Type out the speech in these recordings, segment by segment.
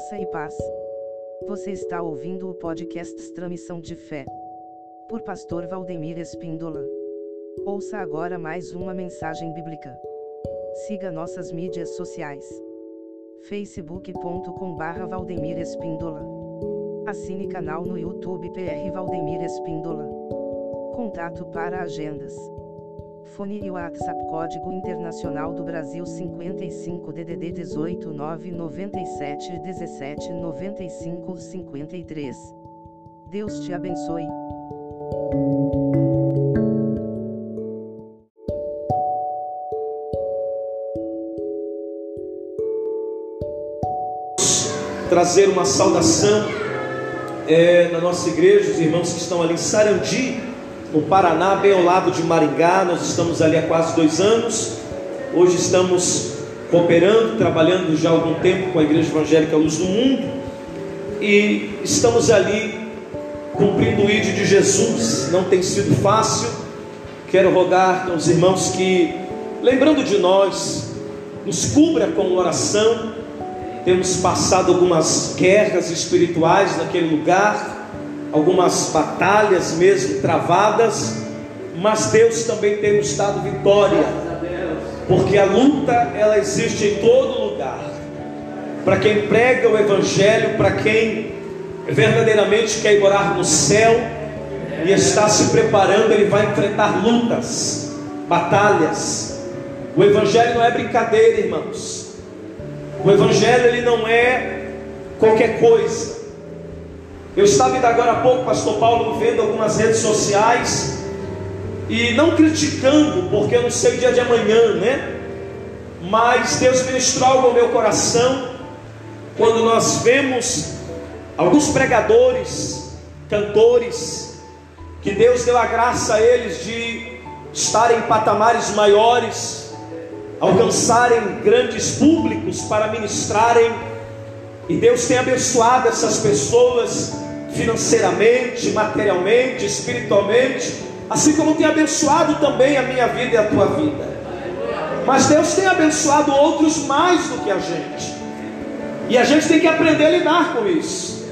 Graça e paz. Você está ouvindo o podcast Transmissão de Fé. Por Pastor Valdemir Espíndola. Ouça agora mais uma mensagem bíblica. Siga nossas mídias sociais. facebook.com/barra Valdemir Espíndola. Assine canal no YouTube PR Valdemir Espíndola. Contato para agendas. Fone e WhatsApp Código Internacional do Brasil 55 DDD 18 997 17 95 53. Deus te abençoe. Trazer uma saudação é, na nossa igreja, os irmãos que estão ali em Sarandi, no Paraná, bem ao lado de Maringá. Nós estamos ali há quase dois anos. Hoje estamos cooperando, trabalhando já há algum tempo com a Igreja Evangélica Luz do Mundo e estamos ali cumprindo o ídolo de Jesus. Não tem sido fácil. Quero rogar aos irmãos que, lembrando de nós, nos cubra com oração. Temos passado algumas guerras espirituais naquele lugar algumas batalhas mesmo travadas, mas Deus também tem nos dado vitória, porque a luta ela existe em todo lugar. Para quem prega o Evangelho, para quem verdadeiramente quer morar no céu e está se preparando, ele vai enfrentar lutas, batalhas. O Evangelho não é brincadeira, irmãos. O Evangelho ele não é qualquer coisa. Eu estava ainda agora há pouco, Pastor Paulo, vendo algumas redes sociais e não criticando, porque eu não sei o dia de amanhã, né? Mas Deus ministrou algo ao meu coração quando nós vemos alguns pregadores, cantores, que Deus deu a graça a eles de estarem em patamares maiores, alcançarem grandes públicos para ministrarem e Deus tem abençoado essas pessoas financeiramente, materialmente, espiritualmente, assim como tem abençoado também a minha vida e a tua vida. Mas Deus tem abençoado outros mais do que a gente. E a gente tem que aprender a lidar com isso.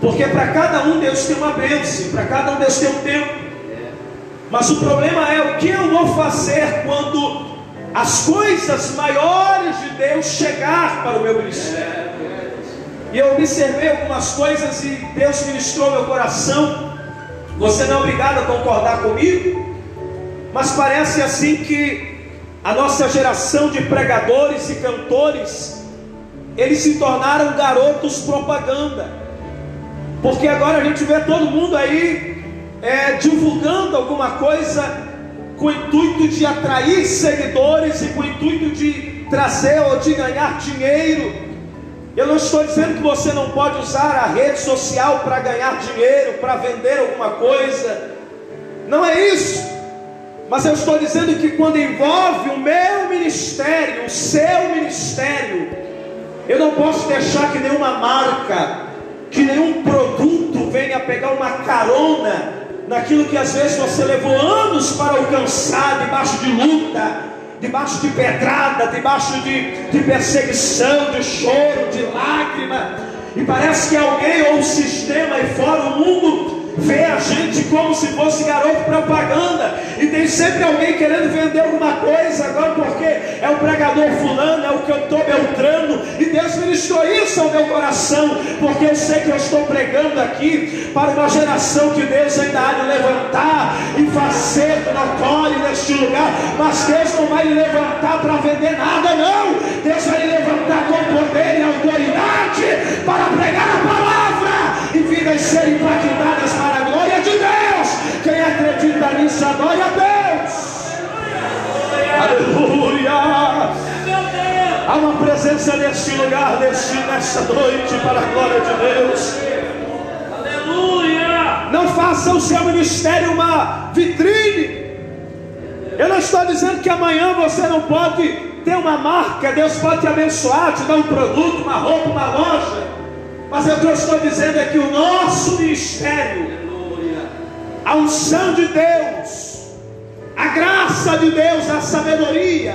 Porque para cada um Deus tem uma bênção, para cada um Deus tem um tempo. Mas o problema é o que eu vou fazer quando as coisas maiores de Deus chegar para o meu ministério. E eu observei algumas coisas e Deus ministrou meu coração. Você não é obrigado a concordar comigo, mas parece assim que a nossa geração de pregadores e cantores, eles se tornaram garotos propaganda, porque agora a gente vê todo mundo aí é, divulgando alguma coisa com o intuito de atrair seguidores e com o intuito de trazer ou de ganhar dinheiro. Eu não estou dizendo que você não pode usar a rede social para ganhar dinheiro, para vender alguma coisa. Não é isso. Mas eu estou dizendo que quando envolve o meu ministério, o seu ministério, eu não posso deixar que nenhuma marca, que nenhum produto venha pegar uma carona naquilo que às vezes você levou anos para alcançar debaixo de luta, debaixo de pedrada, debaixo de, de perseguição, de choro, de lágrima, e parece que alguém ou o sistema aí fora, o mundo, vê a gente como se fosse garoto propaganda, e tem sempre alguém querendo vender alguma coisa, agora porque é o pregador fulano, é o cantor Beltrano, e Deus ministrou isso ao meu coração, porque eu sei que eu estou pregando aqui para uma geração que Deus ainda há de levantar e fazer notório neste lugar, mas Deus não vai levantar para vender nada, não, Deus vai levantar com poder e autoridade para pregar a palavra e vidas serem impactadas para a glória de Deus. Quem acredita nisso, adore a Deus. Aleluia. Há uma presença neste lugar, neste, nesta noite, para a glória de Deus. Aleluia. Não faça o seu ministério uma vitrine. Eu não estou dizendo que amanhã você não pode ter uma marca, Deus pode te abençoar, te dar um produto, uma roupa, uma loja. Mas eu estou dizendo é que o nosso ministério, a unção de Deus, a graça de Deus, a sabedoria,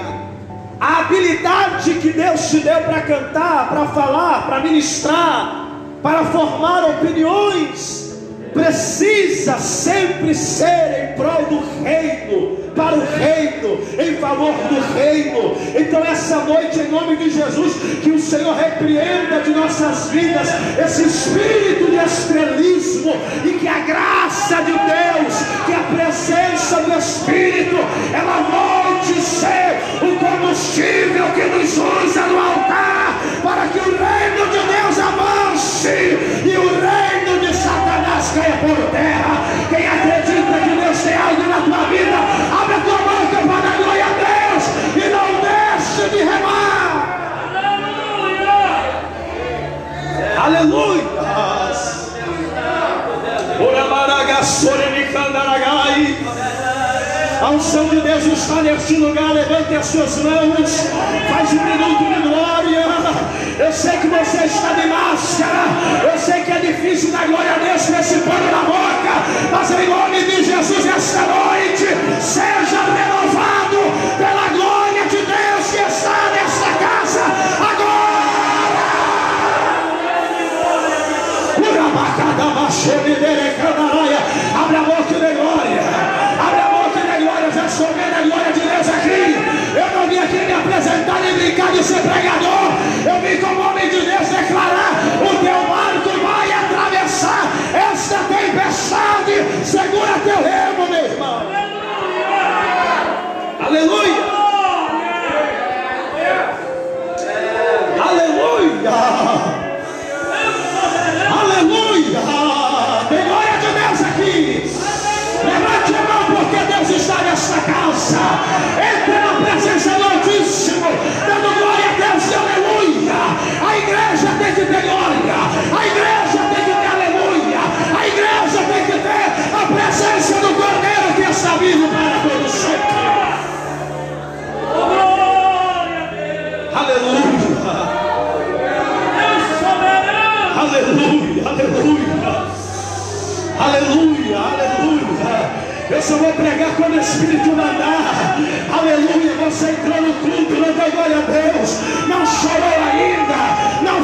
A habilidade que Deus te deu para cantar, para falar, para ministrar, para formar opiniões, precisa sempre ser em prol do reino, para o reino, em favor do reino. Então, essa noite, em nome de Jesus, que o Senhor repreenda de nossas vidas esse espírito de estrelismo e que a graça de Deus, que a presença do Espírito, ela volte a ser o combustível que nos usa no altar, para que o reino de Deus avance e o reino de Satanás caia por terra. A unção de Deus está neste lugar. Levante as suas mãos. Faz um minuto de glória. Eu sei que você está de máscara. Eu sei que é difícil dar glória a Deus com esse pano na boca. Mas em nome de Jesus, esta noite, seja renovado pela glória de Deus que está nesta casa. Agora! Abre brincar de ser pregador. Eu vim como homem de Deus declarar: o teu que ter glória. A igreja tem que ter aleluia. A igreja tem que ter a presença do Cordeiro que está vivo para todos sempre. Aleluia. Aleluia, aleluia. Aleluia, aleluia. Eu só vou pregar quando o Espírito mandar. Aleluia. Você entrou no culto, não deu glória a Deus. Não chorou ainda.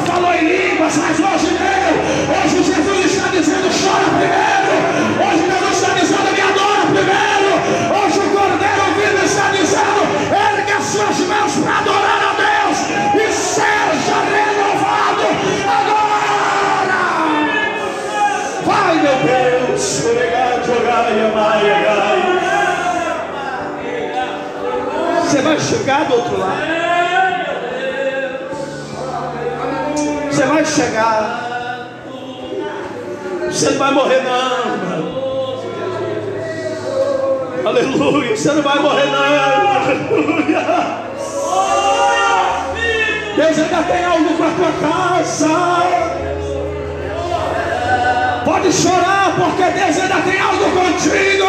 Não falou em línguas, mas hoje deu. Hoje Jesus está dizendo: chora primeiro. Hoje Jesus está dizendo: me adora primeiro. Hoje o Cordeiro vivo está dizendo: ergue as suas mãos para adorar a Deus e seja renovado agora. Vai, meu Deus, obrigado, Gaia, Maia. Você vai chegar do outro lado. Vai chegar. Você não vai morrer, não. Aleluia. Você não vai morrer, não. Aleluia. Deus ainda tem algo com a tua casa. Pode chorar, porque Deus ainda tem algo contigo.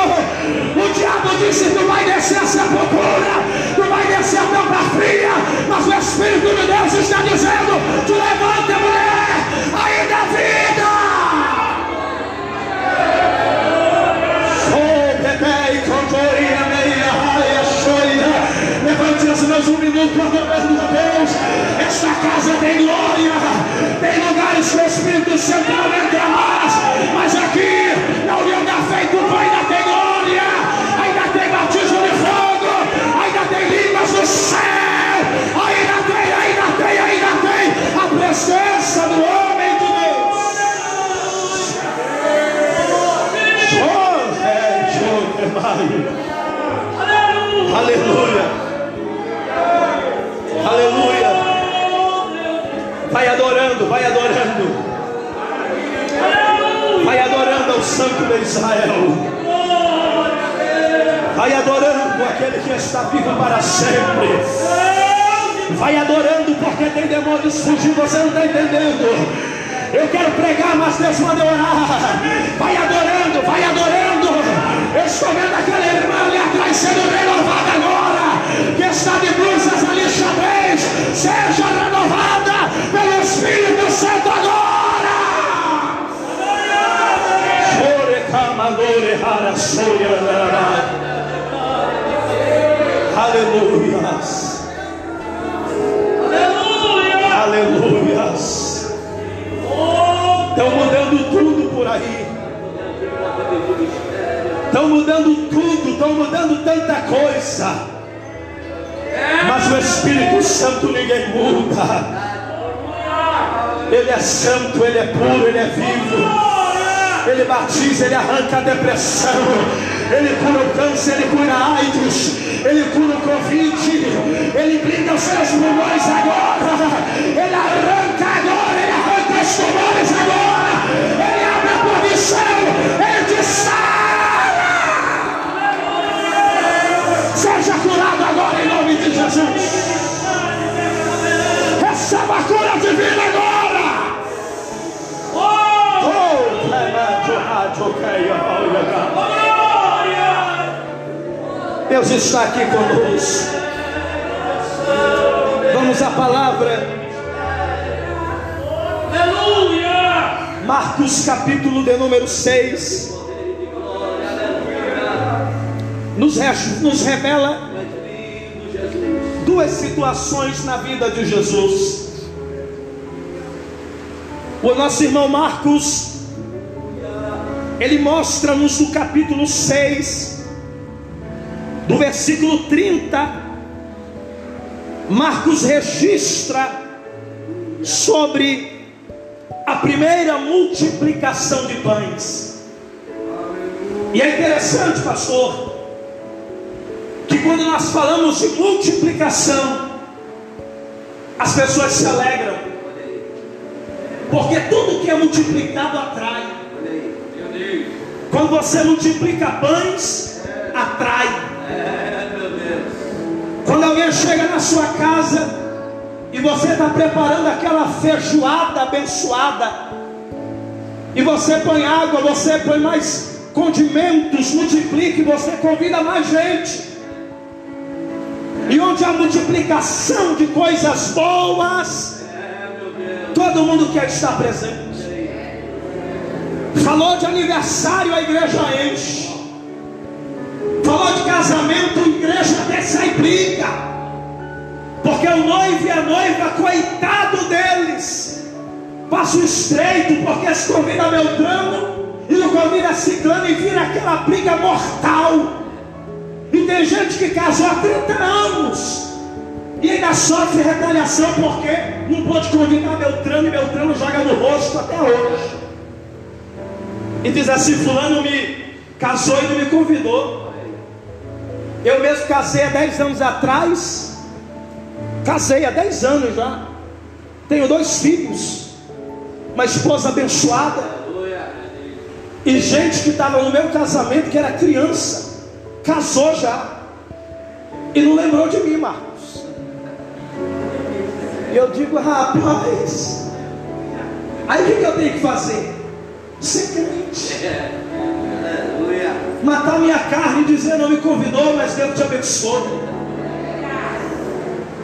O diabo disse: Tu vai descer a sepultura, tu vai descer a tampa fria. Mas o Espírito de Deus está dizendo: Tu levanta, mulher, ainda há vida. Levante as mãos um minuto para de Deus. Esta casa tem glória. Tem lugares que o Espírito Santo não entra mais. Mas aqui, na união da fé e do Pai, ainda tem glória. Pregar, mas Deus manda eu orar. Vai adorando, vai adorando. Eu estou vendo aquela irmã ali atrás sendo renovada agora. Que está de blusas ali xadrez. Seja renovada pelo Espírito Santo agora. Aleluia. Mudando tudo, estão mudando tanta coisa. Mas o Espírito Santo ninguém muda. Ele é santo, ele é puro, ele é vivo. Ele batiza, ele arranca a depressão. Ele cura o câncer, ele cura a AIDS, ele cura o Covid, ele brinda os seus pulmões agora, ele arranca agora, ele arranca os tumores agora, ele abre a posição, ele te sara. Jesus. Receba a cura divina agora. Oh, oh, Deus está aqui conosco. Vamos à palavra. Aleluia! Marcos capítulo de número 6. Nos, nos revela duas situações na vida de Jesus. O nosso irmão Marcos, ele mostra-nos no capítulo 6 do versículo 30, Marcos registra sobre a primeira multiplicação de pães. E é interessante, pastor, quando nós falamos de multiplicação, as pessoas se alegram, porque tudo que é multiplicado atrai. Quando você multiplica pães, atrai. Quando alguém chega na sua casa e você está preparando aquela feijoada abençoada, e você põe água, você põe mais condimentos, multiplica e você convida mais gente. E onde há multiplicação de coisas boas, todo mundo quer estar presente. Falou de aniversário, a igreja enche. Falou de casamento, a igreja até sai briga. Porque o noivo e a noiva, coitado deles, passa o estreito, porque se convida Beltrano e não convida Ciclano e vira aquela briga mortal. E tem gente que casou há 30 anos e ainda sofre retaliação porque não pode convidar Beltrano e Beltrano joga no rosto até hoje. E diz assim: Fulano me casou e não me convidou. Eu mesmo casei há 10 anos atrás. Casei há 10 anos já. Tenho dois filhos. Uma esposa abençoada. E gente que estava no meu casamento, que era criança, casou já. E não lembrou de mim, Marcos. E eu digo, rapaz. Aí o que, que eu tenho que fazer? Ser crente matar minha carne e dizer não me convidou, mas Deus te abençoou.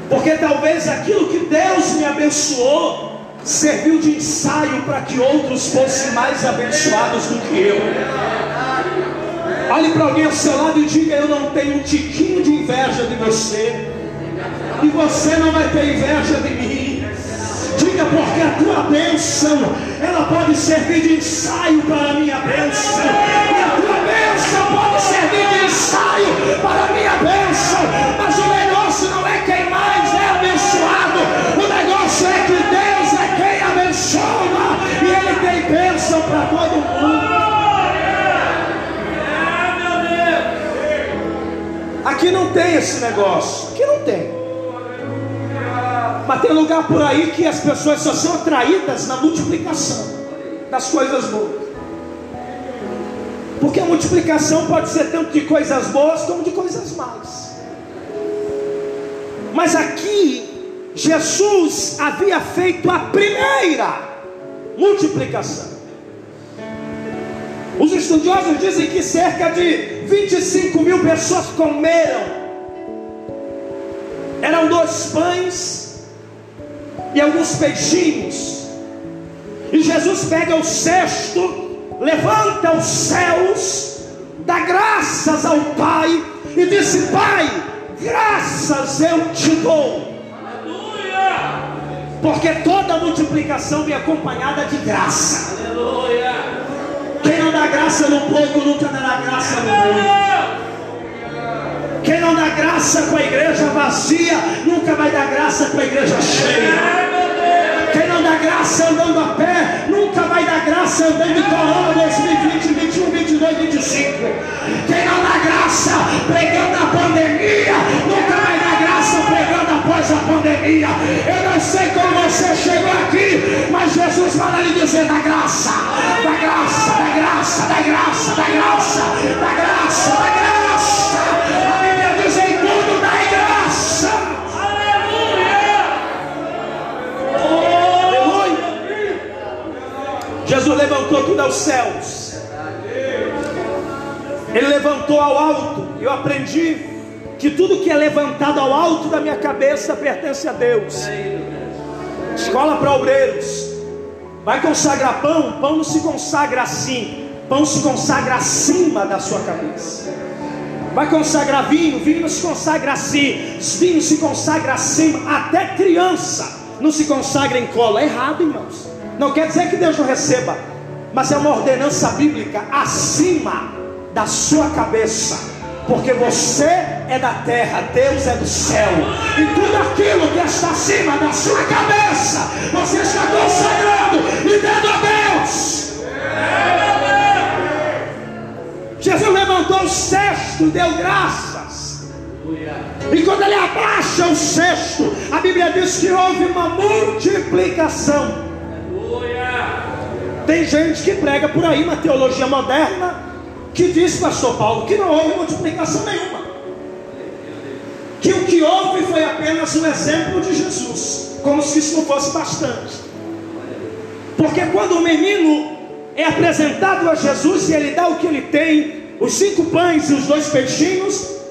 Porque talvez aquilo que Deus me abençoou serviu de ensaio para que outros fossem mais abençoados do que eu. Olhe para alguém ao seu lado e diga: Eu não tenho um tiquinho de inveja de você, e você não vai ter inveja de mim. Diga porque a tua bênção ela pode servir de ensaio para a minha bênção. E a tua bênção pode servir de ensaio para a minha bênção. Mas o Aqui não tem esse negócio. Aqui não tem. Mas tem lugar por aí que as pessoas só são atraídas na multiplicação das coisas boas. Porque a multiplicação pode ser tanto de coisas boas como de coisas más. Mas aqui, Jesus havia feito a primeira multiplicação. Os estudiosos dizem que cerca de 25 mil pessoas comeram. Eram dois pães e alguns peixinhos. E Jesus pega o cesto, levanta os céus, dá graças ao Pai e disse: Pai, graças eu te dou. Aleluia! Porque toda multiplicação vem acompanhada de graça. Aleluia! Graça no pouco nunca dará graça no muito. Quem não dá graça com a igreja vazia, nunca vai dar graça com a igreja cheia. Quem não dá graça andando a pé, nunca vai dar graça andando de Corona 2020, 21, 22, 25. Quem não dá graça pregando a pandemia, nunca vai após a pandemia. Eu não sei como você chegou aqui, mas Jesus vai lhe dizer da graça, da graça, da graça, da graça, da graça, da graça, da graça. Jesus levantou tudo aos céus. Ele levantou ao alto. Eu aprendi que tudo que é levantado ao alto da minha cabeça pertence a Deus. Escola para obreiros. Vai consagrar pão, pão não se consagra assim. Pão se consagra acima da sua cabeça. Vai consagrar vinho, vinho não se consagra assim. Vinho se consagra acima. Até criança não se consagra em cola. É errado, irmãos. Não quer dizer que Deus não receba, mas é uma ordenança bíblica acima da sua cabeça. Porque você é da terra, Deus é do céu. E tudo aquilo que está acima da sua cabeça, você está consagrando e dando a Deus. Jesus levantou o cesto, deu graças. E quando ele abaixa o cesto, a Bíblia diz que houve uma multiplicação. Tem gente que prega por aí uma teologia moderna que diz, pastor Paulo, que não houve multiplicação nenhuma. Que o que houve foi apenas um exemplo de Jesus, como se isso não fosse bastante. Porque quando o menino é apresentado a Jesus e ele dá o que ele tem, os cinco pães e os dois peixinhos,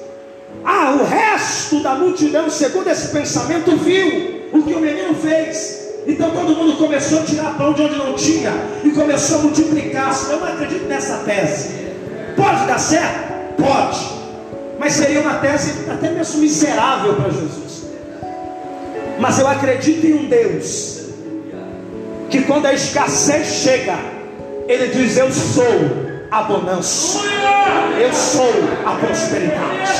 ah, o resto da multidão, segundo esse pensamento, viu o que o menino fez. Então todo mundo começou a tirar pão de onde não tinha e começou a multiplicar. Eu não acredito nessa tese. Pode dar certo? Pode. Mas seria uma tese até mesmo miserável para Jesus. Mas eu acredito em um Deus que quando a escassez chega, Ele diz: Eu sou a bonança, eu sou a prosperidade.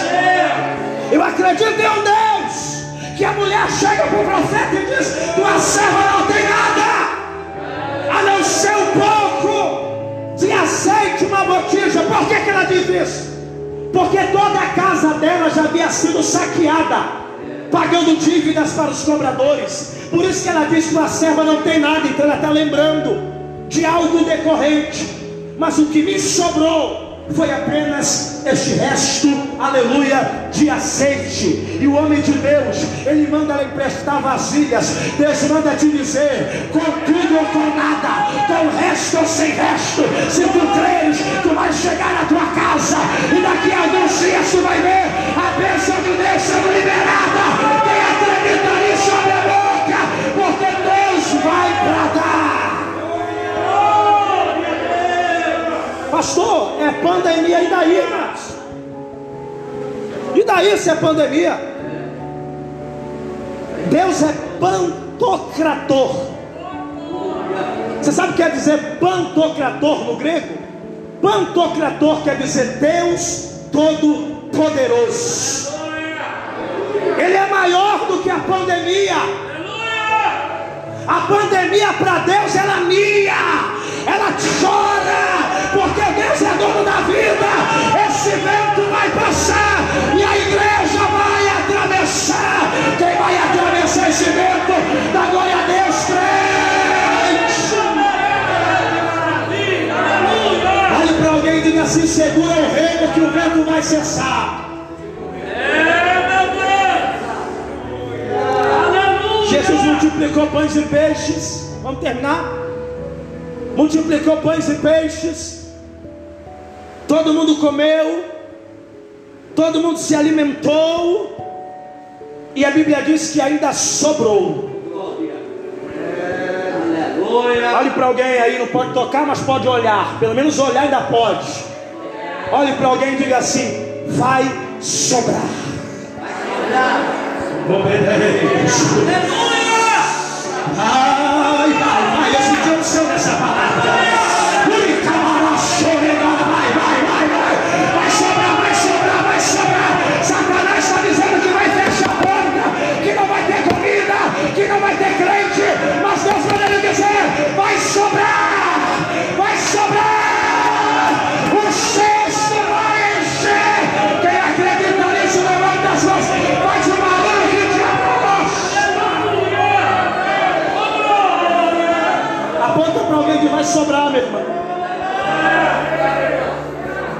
Eu acredito em um Deus que a mulher chega para o profeta e diz: Tua serva não tem nada, a não ser um pouco de azeite, uma botija. Por que, que ela diz isso? Porque toda a casa dela já havia sido saqueada, pagando dívidas para os cobradores. Por isso que ela diz que a serva não tem nada, então ela está lembrando de algo decorrente. Mas o que me sobrou foi apenas este resto, aleluia, de azeite. E o homem de Deus, ele manda ela emprestar vasilhas. Deus manda te dizer: com tudo ou com nada, com resto ou sem resto. Se tu creres, tu vais chegar na tua casa. E daqui a alguns dias tu vai ver a bênção de Deus sendo liberada. Quem acredita nisso, abre a boca, porque Deus vai bradar. Pastor, é pandemia, e daí, irmãos? E daí se é pandemia? Deus é pantocrator. Você sabe o que quer dizer pantocrator no grego? Pantocrator quer dizer Deus Todo-Poderoso. Ele é maior do que a pandemia. A pandemia para Deus ela mia, ela chora, É dono da vida. Esse vento vai passar e a igreja vai atravessar. Quem vai atravessar esse vento? Da glória a Deus, crente. Olhe para alguém e diga assim: segura o reino que o vento vai cessar. Jesus multiplicou pães e peixes. Vamos terminar? Multiplicou pães e peixes. Todo mundo comeu, todo mundo se alimentou, e a Bíblia diz que ainda sobrou. Olhe para alguém aí, não pode tocar, mas pode olhar. Pelo menos olhar ainda pode. Olhe para alguém e diga assim: vai sobrar. Vai, vai, vai.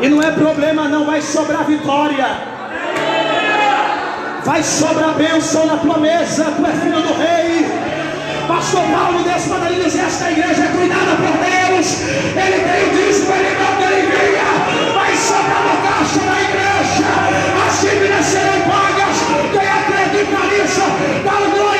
E não é problema, não, vai sobrar vitória. Vai sobrar bênção na tua mesa, tu é filho do rei. Pastor Paulo para dizer: esta igreja é cuidada por Deus. Ele tem o dízimo, ele não ele envia. Vai sobrar no caixa da igreja. As dívidas serão pagas. Quem acredita nisso, dá glória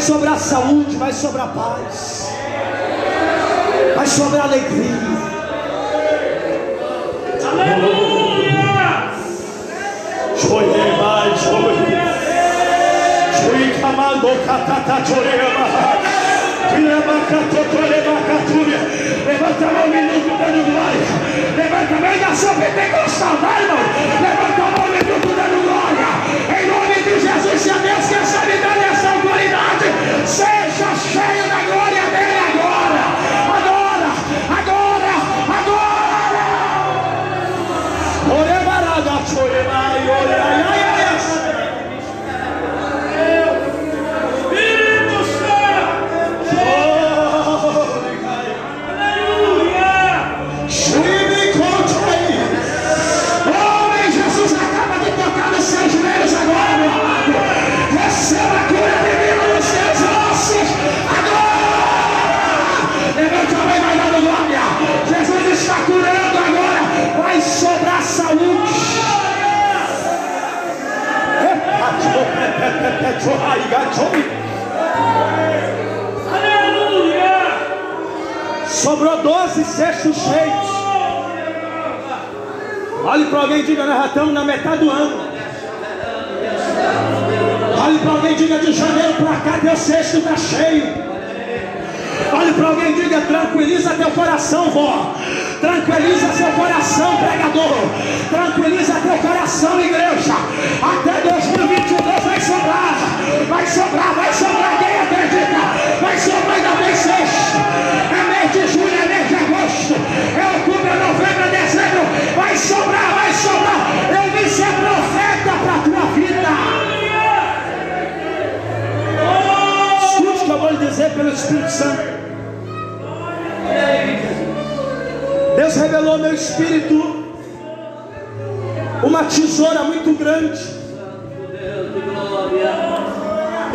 Vai sobrar saúde, vai sobrar paz. Vai sobrar alegria. Aleluia! Levanta a mão minuto dando glória. Levanta a mão da sua pentecostal, vai irmão. Levanta a mão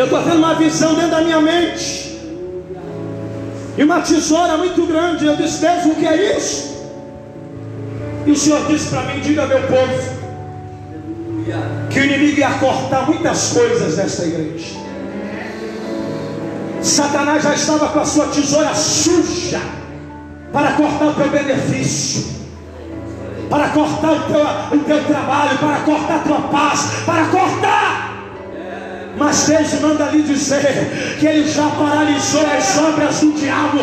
Eu estou tendo uma visão dentro da minha mente. E uma tesoura muito grande. Eu disse, Deus, o que é isso? E o Senhor disse para mim, diga meu povo, que o inimigo ia cortar muitas coisas nesta igreja. Satanás já estava com a sua tesoura suja para cortar o teu benefício, para cortar o teu, o teu trabalho, para cortar a tua paz, para cortar. Mas Deus manda lhe dizer que Ele já paralisou as obras do diabo,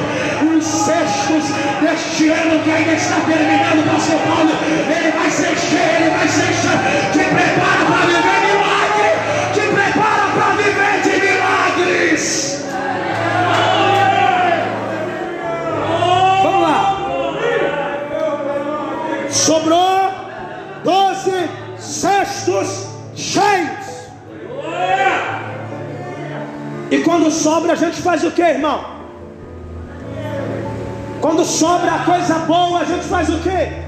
os cestos deste ano que ainda está terminando, Pastor Paulo. Ele vai ser cheio, ele vai ser cheio. Te prepara para viver milagre, te prepara para viver de milagres. Vamos lá. Sobrou quando sobra, a gente faz o que, irmão? Quando sobra coisa boa, a gente faz o que?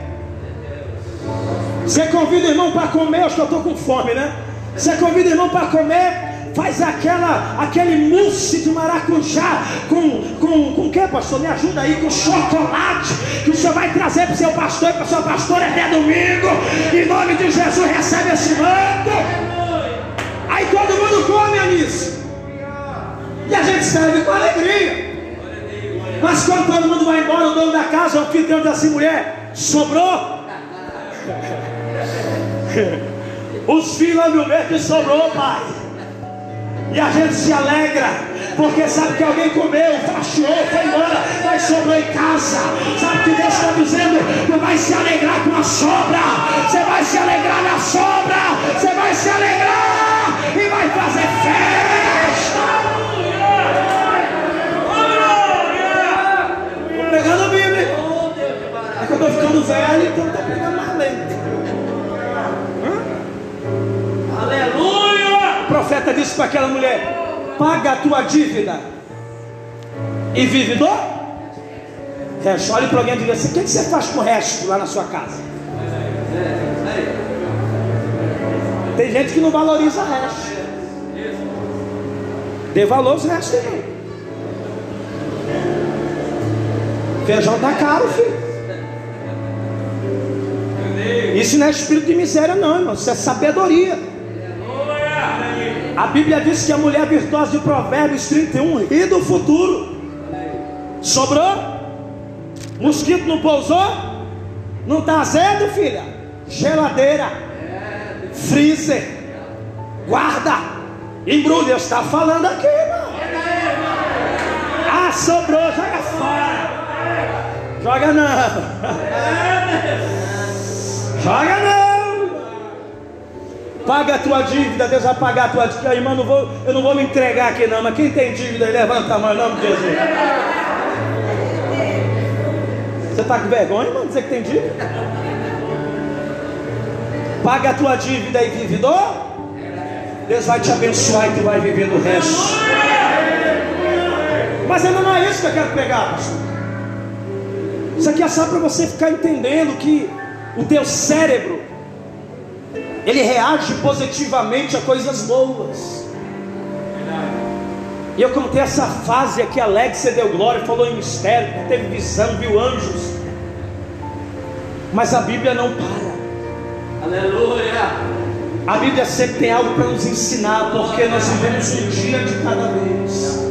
Você convida o irmão para comer, eu estou com fome, né? Você convida o irmão para comer, faz aquela, aquele mousse de maracujá com, com, com o que, pastor? Me ajuda aí, com chocolate, que o senhor vai trazer para o seu pastor e para sua pastora até domingo. Em nome de Jesus, recebe esse manto. Aí todo mundo come, Anísio. E a gente serve com alegria. Mas quando todo mundo vai embora, o dono da casa, o anfitrião diz assim, mulher, sobrou? Os filhos vão ver que sobrou, pai. E a gente se alegra, porque sabe que alguém comeu, fatiou, foi embora, mas sobrou em casa. Sabe que Deus está dizendo? Tu vai se alegrar com a sobra, você vai se alegrar na sobra, você vai se alegrar e vai fazer festa. pregando velho, então está pegando mais lento. Hã? Aleluia! O profeta disse para aquela mulher: paga a tua dívida e vive do resto. Olha para alguém e diga assim: o que você faz com o resto lá na sua casa? Tem gente que não valoriza o resto. Dê valor o resto não. Feijão tá caro, filho. Isso não é espírito de miséria, não, irmão. Isso é sabedoria. A Bíblia diz que a mulher virtuosa de Provérbios 31 ri do futuro. Sobrou? Mosquito não pousou? Não está azedo, filha? Geladeira, freezer, guarda, embrulha. Está falando aqui, irmão. Ah, sobrou, joga fora. Joga não. Joga não. Paga a tua dívida, Deus vai pagar a tua dívida. Irmão, não vou, eu não vou me entregar aqui não, mas quem tem dívida, levanta a mão em nome de Jesus. Você está com vergonha, irmão, dizer que tem dívida? Paga a tua dívida e vive do. Deus vai te abençoar e tu vai viver do resto. Mas ainda não é isso que eu quero pegar, pastor. Isso aqui é só para você ficar entendendo que o teu cérebro ele reage positivamente a coisas boas. E eu contei essa fase aqui, Alexia deu glória, falou em mistério, teve visão, viu anjos. Mas a Bíblia não para. Aleluia. A Bíblia sempre tem algo para nos ensinar, porque nós vivemos um dia de cada vez.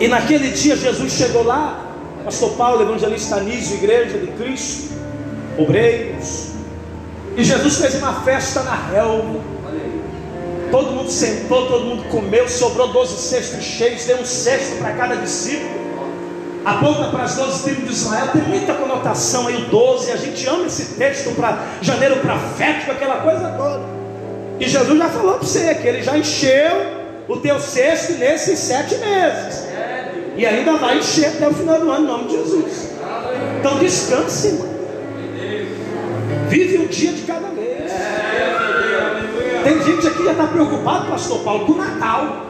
E naquele dia Jesus chegou lá, Pastor Paulo, evangelista Anísio, igreja de Cristo, obreiros, e Jesus fez uma festa na relva. Todo mundo sentou, todo mundo comeu, sobrou 12 cestos cheios, deu um cesto para cada discípulo. Aponta para as 12 tribos de Israel, tem muita conotação aí, o 12, a gente ama esse texto para janeiro profético, aquela coisa toda. E Jesus já falou para você que ele já encheu o teu cesto nesses sete meses. E ainda vai encher até o final do ano, em nome de Jesus. Então descanse, irmão. Vive um dia de cada vez. Tem gente aqui que já está preocupado, pastor Paulo, com o Natal.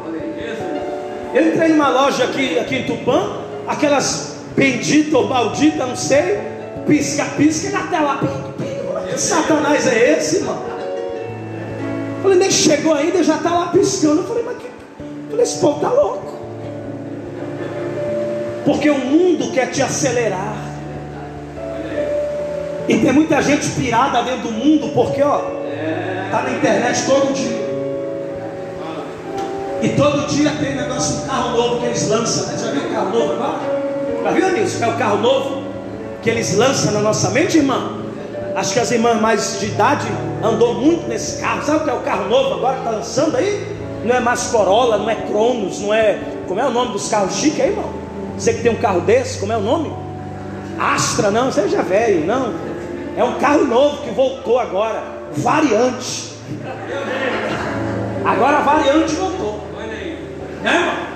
Eu entrei numa loja aqui, aqui em Tupã, aquelas benditas ou malditas, não sei, pisca-pisca na tela. Que satanás é esse, irmão? Falei, nem chegou ainda, já está lá piscando. Eu falei, mas que. Falei, esse povo está louco. Porque o mundo quer te acelerar. E tem muita gente pirada dentro do mundo, porque ó, tá na internet todo dia. E todo dia tem negócio um carro novo que eles lançam. Né? Já viu o carro novo agora? Já viu isso? É o carro novo que eles lançam na nossa mente, irmã? Acho que as irmãs mais de idade andou muito nesse carro. Sabe o que é o carro novo agora que está lançando aí? Não é mais Corolla, não é Cronos, não é. Como é o nome dos carros chiques aí, irmão? Você que tem um carro desse, como é o nome? Astra, não, você já velho, não. É um carro novo que voltou agora, variante. Agora a variante voltou. Né?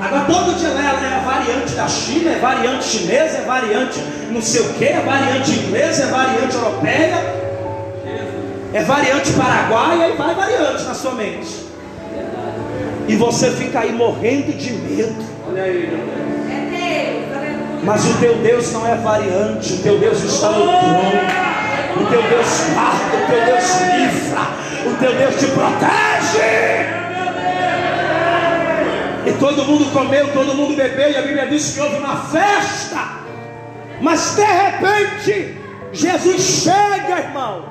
Agora todo dia ela é variante da China, é variante chinesa, é variante não sei o que, é variante inglesa, é variante europeia, é variante paraguaia e vai variante na sua mente. E você fica aí morrendo de medo. Olha aí. Mas o teu Deus não é variante, o teu Deus está no trono. O teu Deus guarda, o teu Deus livra, o teu Deus te protege. E todo mundo comeu, todo mundo bebeu, e a Bíblia diz que houve uma festa. Mas de repente, Jesus chega, irmão,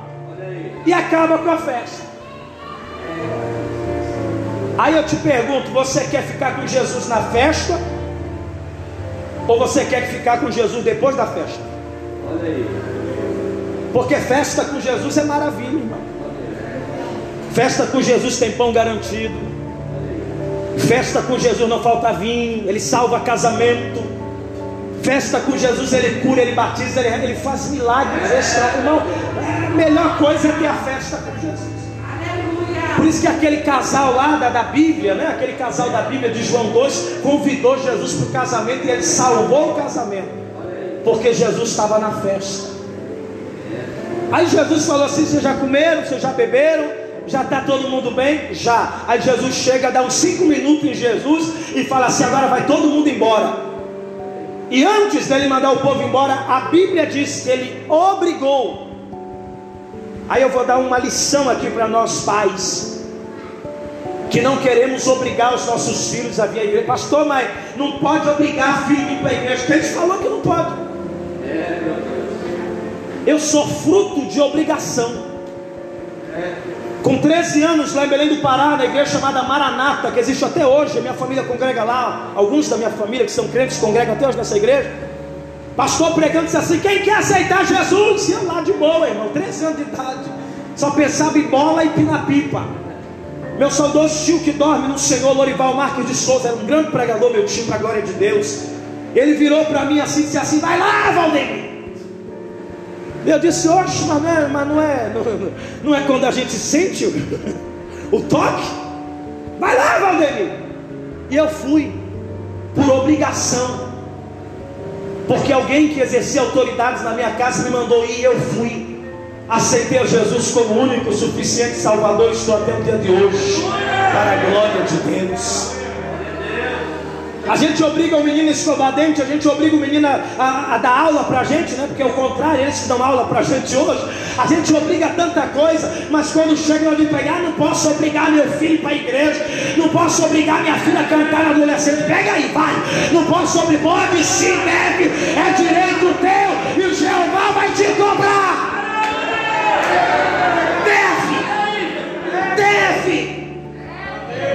e acaba com a festa. Aí eu te pergunto: você quer ficar com Jesus na festa? Ou você quer ficar com Jesus depois da festa? Olha aí. Porque festa com Jesus é maravilha, irmão. Festa com Jesus tem pão garantido. Festa com Jesus não falta vinho, ele salva casamento. Festa com Jesus, ele cura, ele batiza, ele, ele faz milagres extra. Irmão, a melhor coisa é ter a festa com Jesus. Por isso que aquele casal lá da, da Bíblia, né? Aquele casal da Bíblia de João 2 convidou Jesus para o casamento e ele salvou o casamento. Porque Jesus estava na festa. Aí Jesus falou assim: vocês já comeram, vocês já beberam? Já está todo mundo bem? Já. Aí Jesus chega, dá uns cinco minutos em Jesus e fala assim: agora vai todo mundo embora. E antes dele mandar o povo embora, a Bíblia diz que ele obrigou. Aí eu vou dar uma lição aqui para nós pais, que não queremos obrigar os nossos filhos a vir à igreja. Pastor, mas não pode obrigar filho para a igreja. Te falou que não pode? Eu sou fruto de obrigação. Com 13 anos, lá em Belém do Pará, na igreja chamada Maranata, que existe até hoje, a minha família congrega lá, alguns da minha família que são crentes congregam até hoje nessa igreja. Pastor pregando disse assim: quem quer aceitar Jesus? E eu lá de boa, irmão, 13 anos de idade, só pensava em bola e pina-pipa. Meu saudoso tio que dorme no Senhor, Lorival Marques de Souza, era um grande pregador, meu tio, para a glória de Deus. Ele virou para mim assim e disse assim: Vai lá, Valdemir. Eu disse, oxe, mas não é, mas não é, não, não é quando a gente sente o, o toque? Vai lá, Valdemir. E eu fui, por obrigação. Porque alguém que exercia autoridades na minha casa me mandou ir e eu fui. Aceitei Jesus como único, suficiente Salvador. Estou até o dia de hoje. Para a glória de Deus. A gente obriga o menino a escovar dente, a gente obriga o menino a, a, dar aula para a gente, né? Porque é o contrário, eles que dão aula para a gente hoje. A gente obriga tanta coisa, mas quando chega de pegar, não posso obrigar meu filho para a igreja, não posso obrigar minha filha a cantar na adolescente. Pega aí, vai. Não posso obrigar, pode sim, deve, é direito teu, e o Jeová vai te cobrar.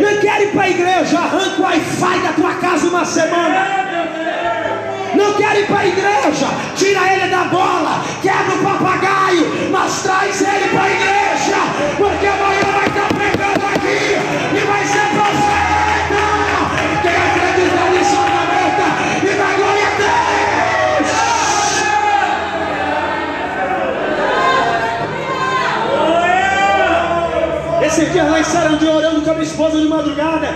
Não quer ir para a igreja, arranca o Wi-Fi da tua casa uma semana. Não quer ir para a igreja, tira ele da bola, quebra o papagaio, mas traz ele para a igreja, porque amanhã Deus. Esse dia lá em Sarandi orando com a minha esposa de madrugada.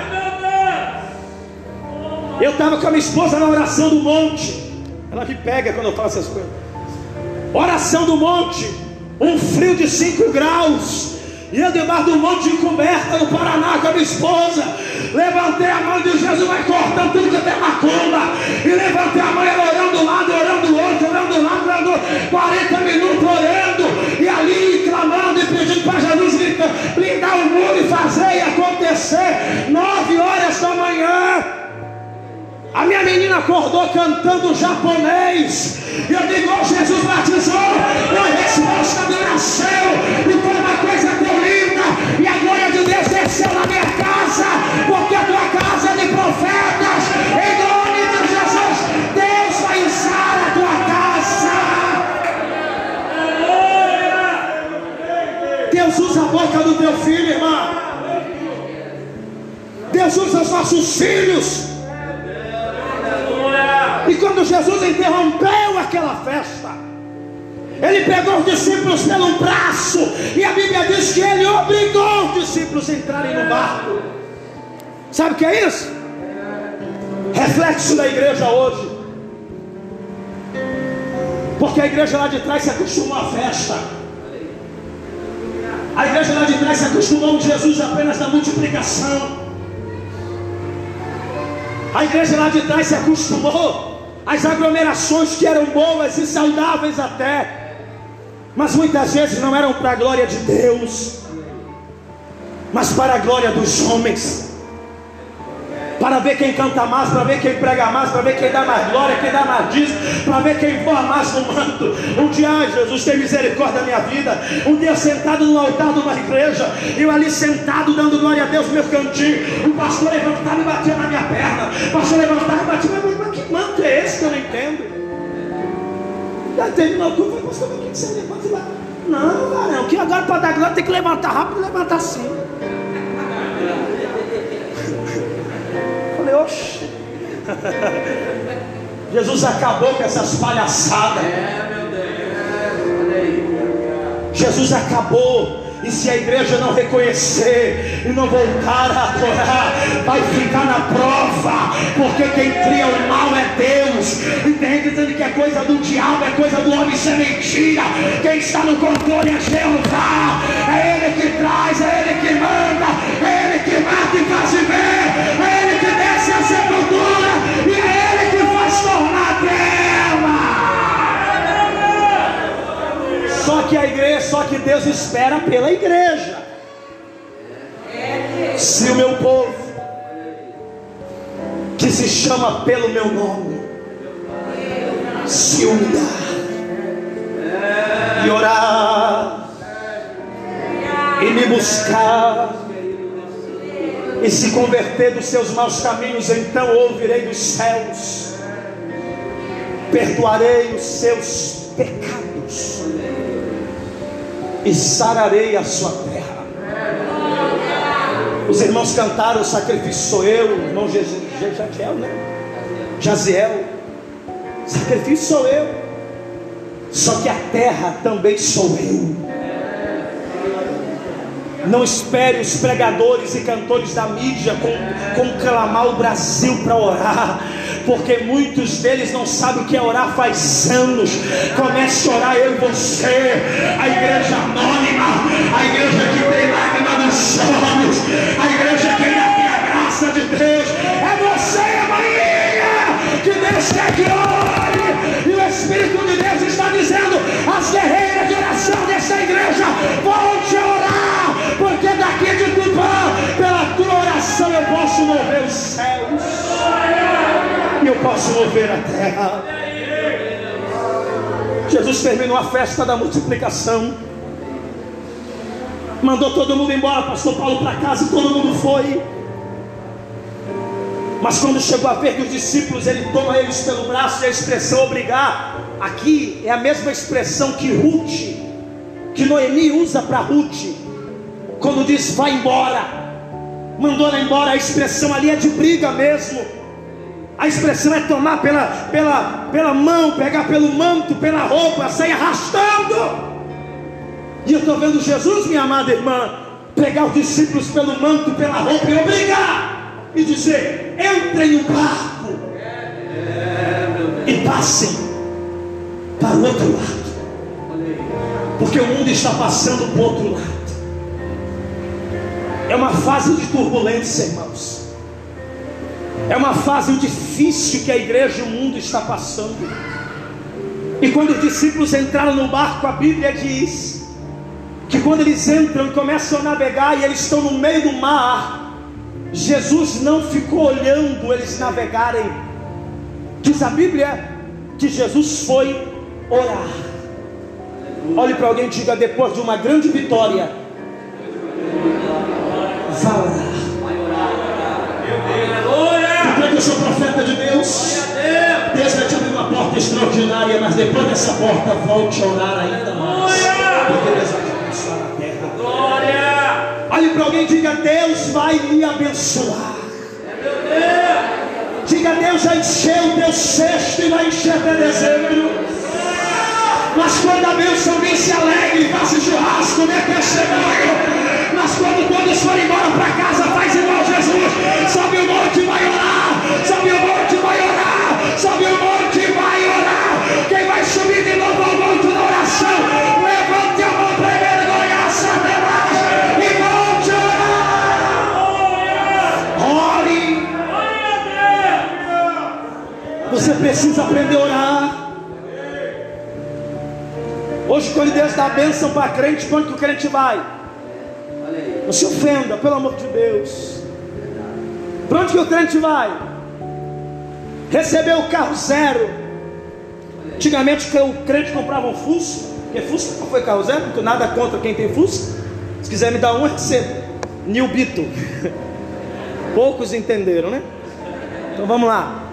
Eu estava com a minha esposa na oração do monte. Ela me pega quando eu faço essas coisas. Oração do monte. Um frio de 5 graus. E eu debaixo do monte de coberta no Paraná com a minha esposa. Levantei a mão de Jesus, vai cortando tudo que tem macumba. E levantei a mão, ela orando do lado, orando do outro, orando do lado, orando 40 minutos orando. E ali clamando e pedindo para Jesus blindar o muro e fazer e acontecer. Nove horas da manhã. A minha menina acordou cantando japonês. E eu digo, oh, Jesus batizou. Uma resposta de oração. E foi uma coisa tão linda. A glória de Deus desceu na minha casa. Porque a tua casa é de profetas. Em nome de Jesus, Deus vai usar a tua casa. Deus usa a boca do teu filho, irmão. Deus usa os nossos filhos. E quando Jesus interrompeu aquela festa, ele pegou os discípulos pelo braço, e a Bíblia diz que ele obrigou os discípulos a entrarem no barco. Sabe o que é isso? Reflexo da igreja hoje. Porque a igreja lá de trás se acostumou à festa. A igreja lá de trás se acostumou com Jesus apenas na multiplicação. A igreja lá de trás se acostumou às aglomerações que eram boas e saudáveis até, mas muitas vezes não eram para a glória de Deus, mas para a glória dos homens. Para ver quem canta mais, para ver quem prega mais, para ver quem dá mais glória, quem dá mais dízimo, para ver quem voa mais no manto. Um dia, ai, Jesus, tem misericórdia da minha vida. Um dia sentado no altar de uma igreja, eu ali sentado dando glória a Deus no meu cantinho. O pastor levantava e batia na minha perna. O pastor levantava e batia, mas, mas que manto é esse que eu não entendo? Já terminou o culto, pastor, mas o que você levanta lá? Não, varão, que agora para dar glória tem que levantar rápido e levantar assim. Falei, oxe. Jesus acabou com essas palhaçadas. É, meu Deus. Aí. Jesus acabou E se a igreja não reconhecer e não voltar a adorar, vai ficar na prova, porque quem cria o mal é Deus. E gente dizendo que é coisa do diabo, é coisa do homem, isso é mentira. Quem está no controle é Jeová, é Ele que traz, é Ele que manda, é Ele que mata e faz viver, é Ele que desce a sepultura, que a igreja, só que Deus espera pela igreja. Se o meu povo, que se chama pelo meu nome, se humilhar e orar e me buscar e se converter dos seus maus caminhos, então ouvirei dos céus, perdoarei os seus pecados e sararei a sua terra. Os irmãos cantaram: o sacrifício sou eu, irmão Jaziel, né? Jaziel, sacrifício sou eu, só que a terra também sou eu. Não espere os pregadores e cantores da mídia conclamar o Brasil para orar, porque muitos deles não sabem o que é orar faz anos. Comece a orar eu e você, a igreja anônima, a igreja que tem lágrima nos olhos, a igreja que ainda tem a graça de Deus. É você, Maria, que Deus quer que ore, e o Espírito de Deus está dizendo: as guerreiras de oração dessa igreja, volte a orar, porque daqui de Tupã, pela tua oração, eu posso mover os céus, eu posso mover a terra. Jesus terminou a festa da multiplicação, mandou todo mundo embora, pastor Paulo para casa e todo mundo foi. Mas quando chegou a ver que os discípulos, ele toma eles pelo braço e a expressão obrigar, aqui é a mesma expressão que Ruth, que Noemi usa para Ruth, quando diz vai embora, mandou ela embora, a expressão ali é de briga mesmo. A expressão é tomar pela, pela, pela mão, pegar pelo manto, pela roupa, sair arrastando. E eu estou vendo Jesus, minha amada irmã, pegar os discípulos pelo manto, pela roupa e obrigar, e dizer: entrem no barco e passem para o outro lado, porque o mundo está passando para o outro lado. É uma fase de turbulência, irmãos. É uma fase difícil que a igreja e o mundo está passando. E quando os discípulos entraram no barco, a Bíblia diz que quando eles entram e começam a navegar e eles estão no meio do mar, Jesus não ficou olhando eles navegarem. Diz a Bíblia que Jesus foi orar. Olhe para alguém e diga: depois de uma grande vitória, eu sou profeta de Deus. Deus vai te abrir uma porta extraordinária, mas depois dessa porta, volte a orar ainda mais. Porque Deus vai te abençoar na terra. Olhe para alguém e diga: Deus vai me abençoar. Diga: Deus já encheu o teu cesto e vai encher até dezembro. Mas quando a bênção vem, se alegre, faça churrasco, dê testemunho. Mas quando todos forem embora para casa, faz igual Jesus. Sobe o monte e vai orar. Sobe o monte vai orar. Sobe o monte vai orar. Quem vai subir de novo ao monte da oração, levante a mão para envergonhar Satanás e volte orar. Ore. Você precisa aprender a orar. Hoje, quando Deus dá a bênção para crente, onde que o crente vai? Não se ofenda, pelo amor de Deus. Para onde que o crente vai? Recebeu o carro zero. Antigamente o crente comprava um Fusca, porque Fusca não foi carro zero, não nada contra quem tem Fusca. Se quiser me dar um, eu recebo. New Beetle. Poucos entenderam, né? Então vamos lá.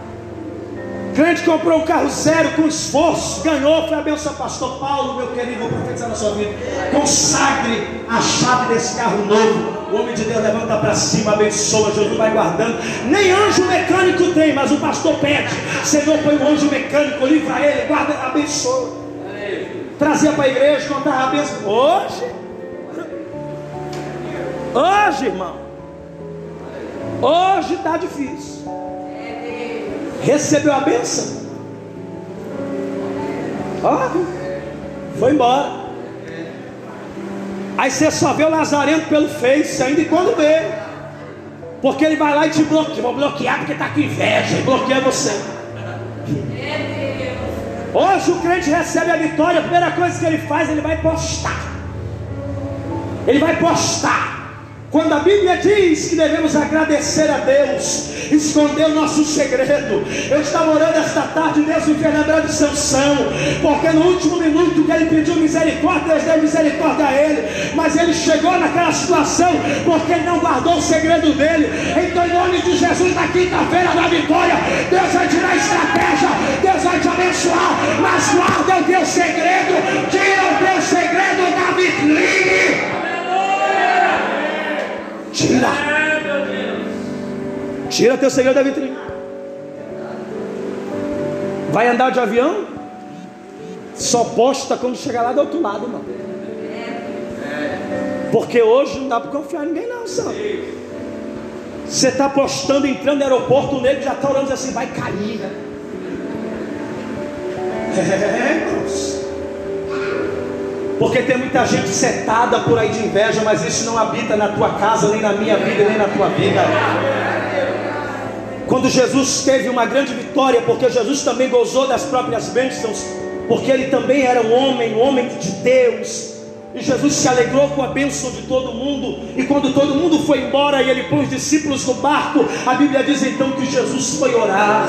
Crente comprou um carro zero com esforço, ganhou, foi a pastor Paulo, meu querido, vou profetizar na sua vida. Consagre a chave desse carro novo. O homem de Deus levanta para cima, abençoa, Jesus vai guardando. Nem anjo mecânico tem, mas o pastor pede. Senhor, põe um anjo mecânico, livra ele, guarda, abençoa. Trazia para a igreja, contava a benção. Hoje, Hoje, irmão, hoje está difícil. Recebeu a benção? Ó, foi embora. Aí você só vê o Lazarento pelo Face, ainda e quando vê. Porque ele vai lá e te bloqueia. Vou bloquear porque está com inveja. E bloqueia você. Hoje o crente recebe a vitória. A primeira coisa que ele faz, ele vai postar. Ele vai postar. Quando a Bíblia diz que devemos agradecer a Deus, esconder o nosso segredo. Eu estava orando esta tarde, Deus me fez lembrar de Sansão, porque no último minuto que ele pediu misericórdia, Deus deu misericórdia a ele, mas ele chegou naquela situação porque ele não guardou o segredo dele. Então, em nome de Jesus, na quinta-feira da vitória, Deus vai tirar a estratégia, Deus vai te abençoar, mas guarda o teu segredo, tira o teu segredo da vitrine. Tira. Tira teu segredo da vitrine. Vai andar de avião? Só posta quando chegar lá do outro lado, irmão. Porque hoje não dá para confiar em ninguém, não, sabe? Você está postando, entrando no aeroporto, o nego já está orando assim, vai cair, né? É. Porque tem muita gente setada por aí de inveja, mas isso não habita na tua casa, nem na minha vida, nem na tua vida. Quando Jesus teve uma grande vitória, porque Jesus também gozou das próprias bênçãos, porque ele também era um homem, um homem de Deus. E Jesus se alegrou com a bênção de todo mundo. E quando todo mundo foi embora e ele pôs os discípulos no barco, a Bíblia diz então que Jesus foi orar.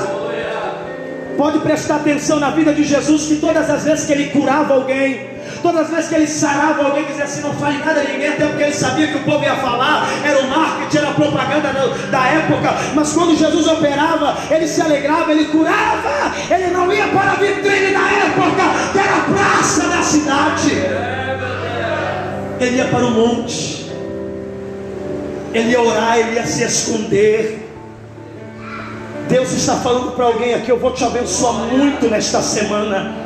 Pode prestar atenção na vida de Jesus, que todas as vezes que ele curava alguém, Todas as vezes que ele sarava, alguém dizia assim: não fale nada a ninguém, até porque ele sabia que o povo ia falar, era o marketing, era a propaganda da época. Mas quando Jesus operava, ele se alegrava, ele curava, ele não ia para a vitrine da época, que era a praça da cidade, ele ia para o monte, ele ia orar, ele ia se esconder. Deus está falando para alguém aqui, eu vou te abençoar muito nesta semana.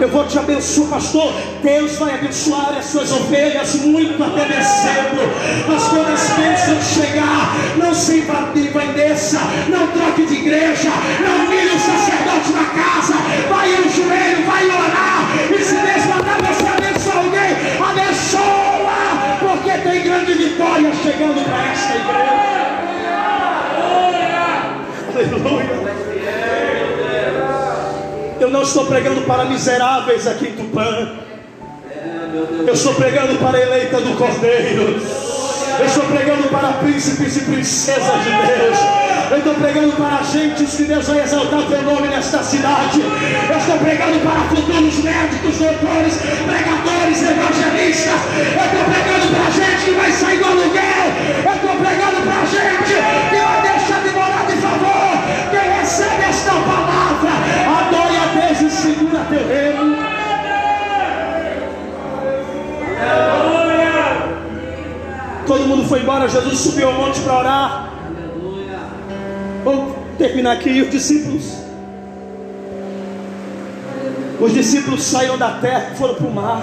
Eu vou te abençoar, pastor. Deus vai abençoar as suas ovelhas muito até dezembro. Mas quando as bênçãos chegar, não se envandeça, não troque de igreja, não mire o sacerdote na casa. Vai ao joelho, vai orar. E se Deus mandar você abençoar alguém, abençoa, porque tem grande vitória chegando para esta igreja. Aleluia. Eu não estou pregando para miseráveis aqui em Tupã. Eu estou pregando para a eleita do Cordeiro. Eu estou pregando para príncipes e princesas de Deus. Eu estou pregando para gentes que Deus vai exaltar teu nome nesta cidade. Eu estou pregando para futuros médicos, doutores, pregadores, evangelistas. Eu estou pregando para gente que vai sair do aluguel. Eu estou pregando para gente que vai terreno. Todo mundo foi embora, Jesus subiu ao monte para orar. Vamos terminar aqui. Os discípulos, os discípulos saíram da terra e foram para o mar.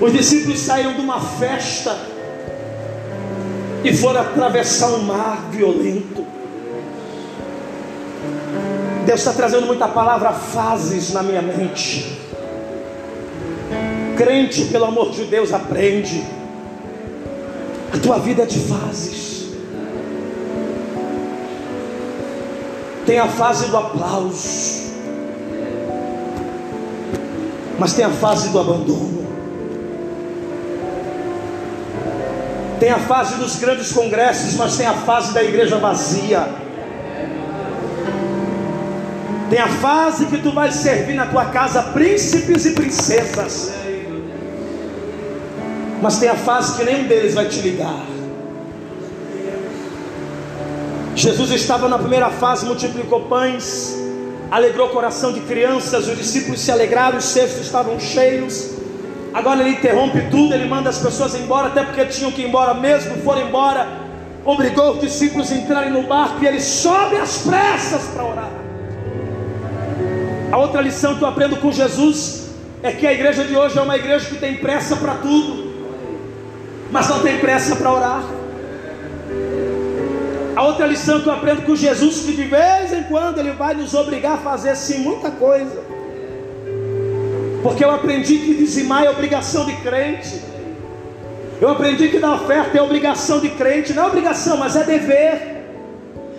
Os discípulos saíram de uma festa e foram atravessar um mar violento. Deus está trazendo muita palavra fases na minha mente. Crente, pelo amor de Deus, aprende. A tua vida é de fases. Tem a fase do aplauso, mas tem a fase do abandono. Tem a fase dos grandes congressos, mas tem a fase da igreja vazia. Tem a fase que tu vais servir na tua casa príncipes e princesas. Mas tem a fase que nenhum deles vai te ligar. Jesus estava na primeira fase, multiplicou pães, alegrou o coração de crianças, os discípulos se alegraram, os cestos estavam cheios. Agora ele interrompe tudo, ele manda as pessoas embora, até porque tinham que ir embora mesmo, foram embora. Obrigou os discípulos a entrarem no barco e ele sobe às pressas para orar. A outra lição que eu aprendo com Jesus é que a igreja de hoje é uma igreja que tem pressa para tudo, mas não tem pressa para orar. A outra lição que eu aprendo com Jesus que de vez em quando ele vai nos obrigar a fazer sim muita coisa. Porque eu aprendi que dizimar é obrigação de crente. Eu aprendi que dar oferta é obrigação de crente, não é obrigação, mas é dever.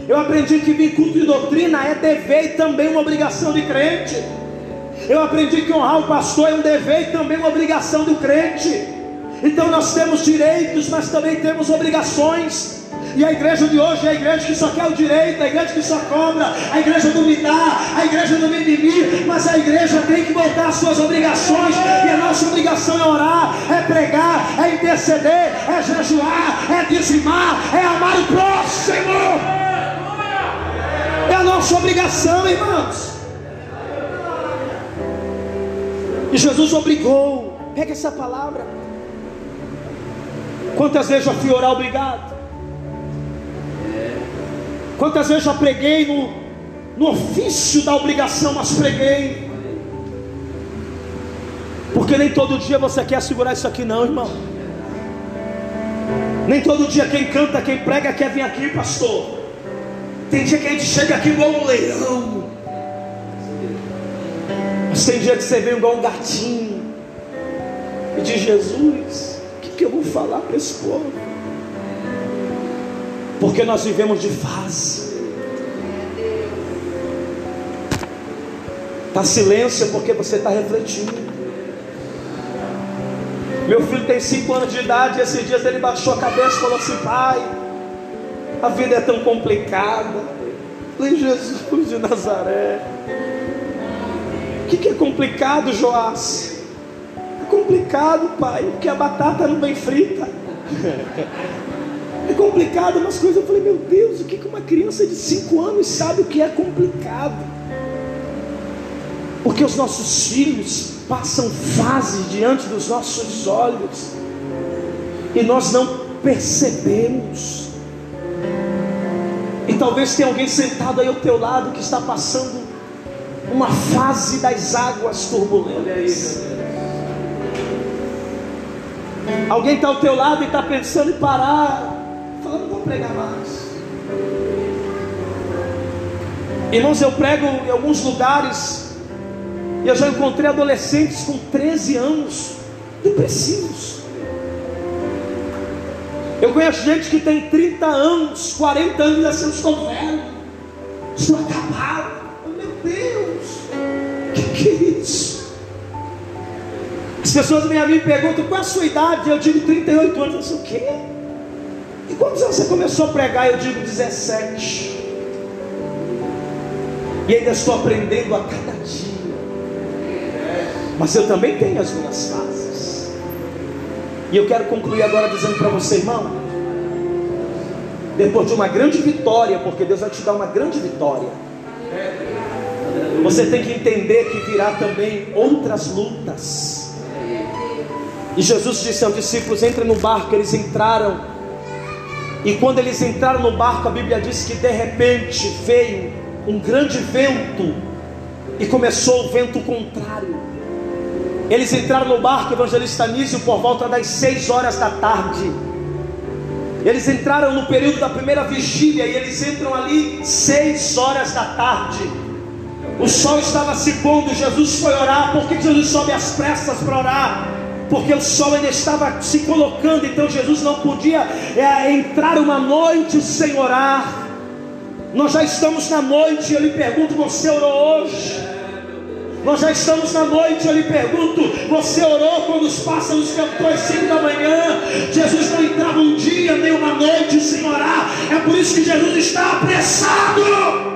Eu aprendi que vir culto de doutrina é dever e também uma obrigação de crente. Eu aprendi que honrar o pastor é um dever e também uma obrigação do crente. Então nós temos direitos, mas também temos obrigações. E a igreja de hoje é a igreja que só quer o direito, a igreja que só cobra, a igreja do me dá, a igreja do mimimi, mas a igreja tem que voltar às suas obrigações, e a nossa obrigação é orar, é pregar, é interceder, é jejuar, é dizimar, é amar o próximo. É a nossa obrigação, irmãos. E Jesus obrigou, pega essa palavra. Quantas vezes eu fui orar obrigado? Quantas vezes já preguei no, no ofício da obrigação, mas preguei. Porque nem todo dia você quer segurar isso aqui, não, irmão. Nem todo dia quem canta, quem prega quer vir aqui, pastor. Tem dia que a gente chega aqui igual um leão. Mas tem dia que você vem igual um gatinho. E diz: Jesus, o que, que eu vou falar para esse povo? Porque nós vivemos de fase. Está silêncio porque você está refletindo. Meu filho tem cinco anos de idade e esses dias ele baixou a cabeça e falou assim: Pai, a vida é tão complicada. Falei, Jesus de Nazaré. O que, que é complicado, Joás? É complicado, pai, porque a batata não vem frita. É complicado umas coisas. Eu falei, meu Deus, o que uma criança de 5 anos sabe o que é complicado? Porque os nossos filhos passam fases diante dos nossos olhos e nós não percebemos. Talvez tenha alguém sentado aí ao teu lado que está passando uma fase das águas turbulentas. Alguém está ao teu lado e está pensando em parar falando, não vou pregar mais. Irmãos, eu prego em alguns lugares, e eu já encontrei adolescentes com 13 anos, depressivos. Eu conheço gente que tem 30 anos, 40 anos, assim, estou velho, estou acabado. Meu Deus, o que, que é isso? As pessoas vêm a mim e perguntam qual é a sua idade? Eu digo 38 anos. Eu sei o quê? E quantos anos você começou a pregar? Eu digo 17. E ainda estou aprendendo a cada dia. Mas eu também tenho as minhas fases. E eu quero concluir agora dizendo para você, irmão. Depois de uma grande vitória, porque Deus vai te dar uma grande vitória. Você tem que entender que virá também outras lutas. E Jesus disse aos discípulos: entrem no barco. Eles entraram. E quando eles entraram no barco, a Bíblia diz que de repente veio um grande vento e começou o vento contrário. Eles entraram no barco, evangelista Nísio, por volta das seis horas da tarde. Eles entraram no período da primeira vigília e eles entram ali seis horas da tarde. O sol estava se pondo, Jesus foi orar. Por que Jesus sobe às pressas para orar? porque o sol ainda estava se colocando, então Jesus não podia é, entrar uma noite sem orar. Nós já estamos na noite, eu lhe pergunto: você orou hoje? Nós já estamos na noite, eu lhe pergunto: você orou quando os pássaros cantou às cinco da manhã? Jesus não entrava um dia nem uma noite sem orar, é por isso que Jesus está apressado.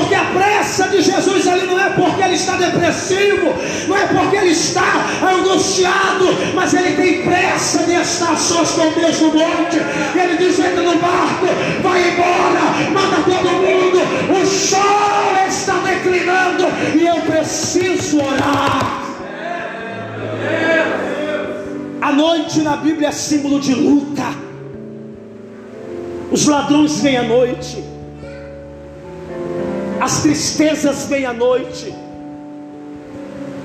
Porque a pressa de Jesus ali não é porque ele está depressivo, não é porque ele está angustiado, mas ele tem pressa de estar sós com Deus no monte. Ele diz: entra no barco, vai embora, manda todo mundo. O sol está declinando e eu preciso orar. A noite na Bíblia é símbolo de luta. Os ladrões vêm à noite as tristezas vêm à noite,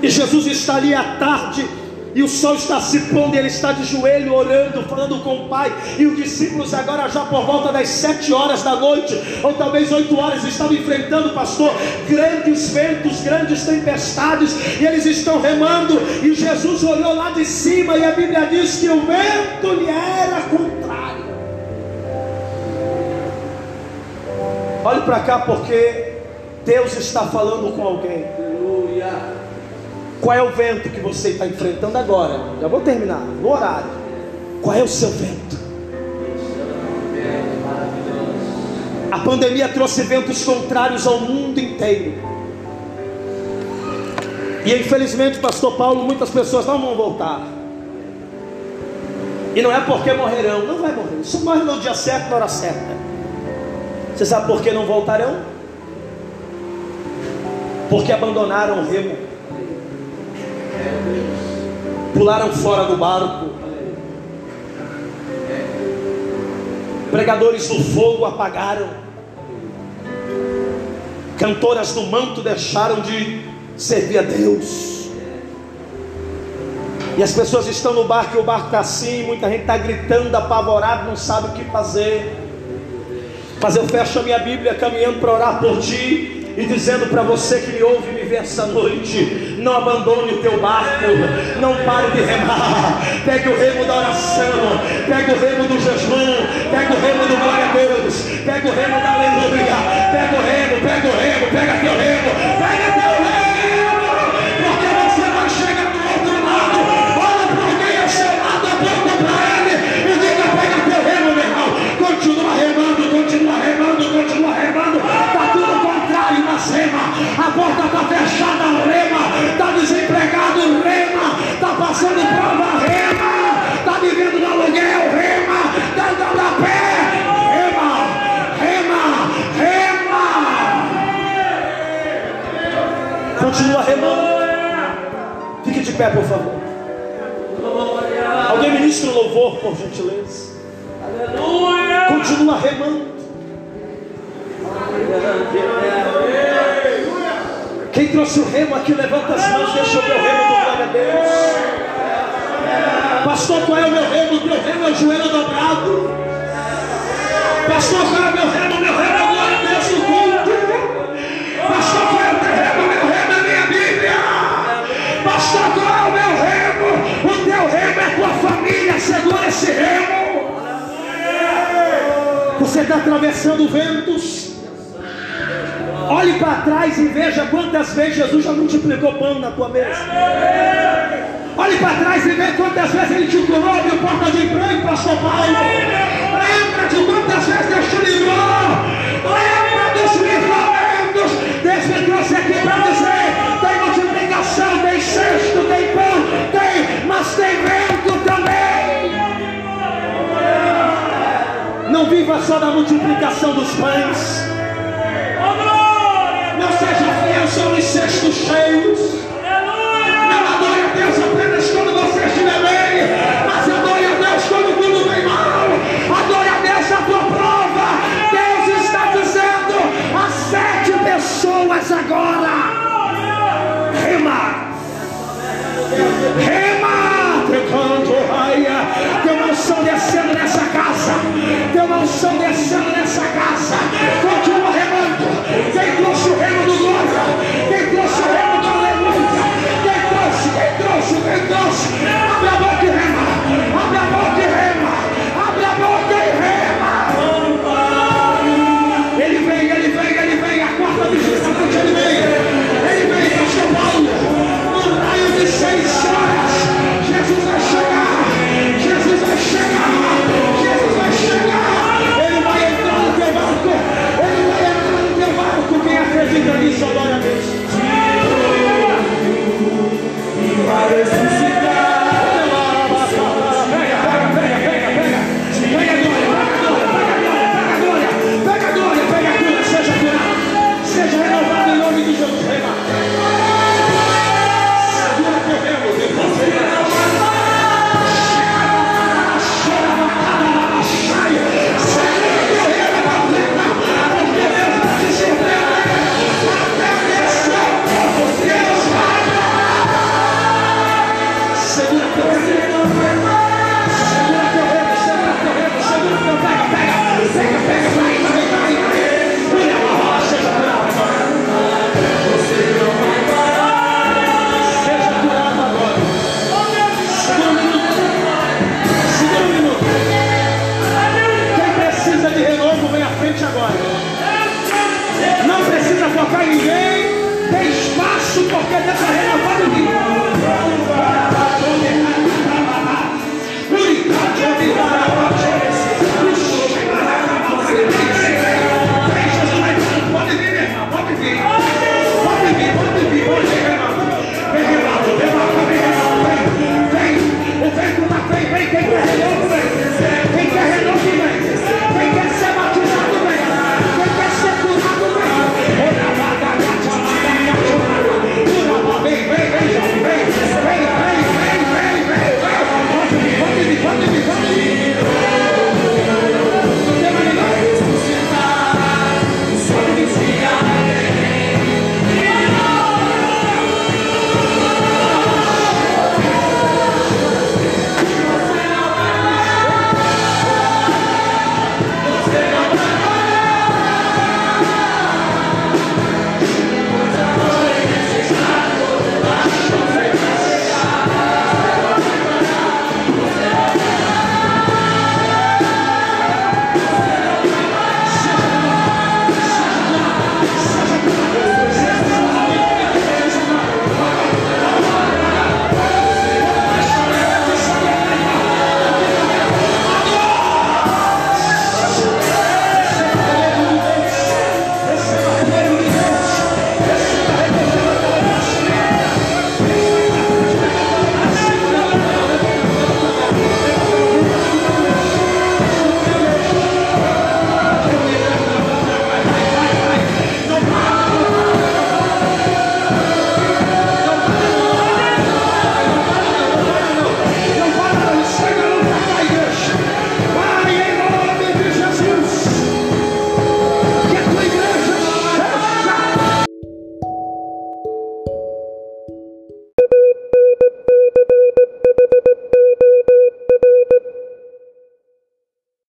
E Jesus está ali à tarde e o sol está se pondo, ele está de joelho orando, falando com o Pai, e os discípulos agora já por volta das sete horas da noite, ou talvez oito horas, estavam enfrentando, pastor, grandes ventos, grandes tempestades, e eles estão remando, e Jesus olhou lá de cima, e a Bíblia diz que o vento lhe era contrário. Olhe para cá porque Deus está falando com alguém. Aleluia. Qual é o vento que você está enfrentando agora? Já vou terminar, no horário. Qual é o seu vento? A pandemia trouxe ventos contrários ao mundo inteiro. E infelizmente, Pastor Paulo, muitas pessoas não vão voltar. E não é porque morrerão, não vai morrer. Só morre no dia certo, na hora certa. Você sabe por que não voltarão? Porque abandonaram o remo pularam fora do barco. Pregadores do fogo apagaram. Cantoras do manto deixaram de servir a Deus. E as pessoas estão no barco e o barco está assim. Muita gente está gritando, apavorado, não sabe o que fazer. Mas eu fecho a minha Bíblia caminhando para orar por ti e dizendo para você que me ouve me vê essa noite: não abandone o teu barco, não pare de remar. Pegue o remo da oração, pegue o remo do jejum, pegue o remo do glória a Deus, pegue o remo da aleluia, pega o remo, pega o remo, pega teu remo, pega desempregado, rema, está passando prova, rema, está vivendo no aluguel, rema, está andando a pé, rema, rema, rema. Continua remando. Fique de pé, por favor. Alguém ministra o louvor, por gentileza. Aleluia. Continua remando. Quem trouxe o remo aqui, levanta as mãos, deixa o meu remo do glória a Deus. Pastor, qual é o meu remo? Meu remo é o joelho dobrado. Pastor, qual é o meu remo? Meu remo é glória a Deus no culto. Pastor, qual é o teu remo? Meu remo é a minha Bíblia. Pastor, qual é o meu remo? O teu remo é tua família. Segura esse remo. Você está atravessando ventos. Olhe para trás e veja quantas vezes Jesus já multiplicou pão na tua mesa. Olhe para trás e veja quantas vezes Ele te curou, abriu porta de emprego, pastor Paulo. Lembra de quantas vezes Deus te livrou. Lembra dos livramentos. Deus me trouxe aqui para dizer: tem multiplicação, tem cesto, tem pão, tem, mas tem vento também. Não viva só da multiplicação dos pães são os cestos cheios. Não adore a Deus apenas quando você estiver bem, mas adore a Deus quando tudo vem mal. Adore a Deus a tua prova. Deus está dizendo a sete pessoas agora. Rema. Rema. Teu canto, raia. Teu unção descendo nessa casa. Teu unção descendo nessa casa. Continua remando. Vem trouxe o reino do glória.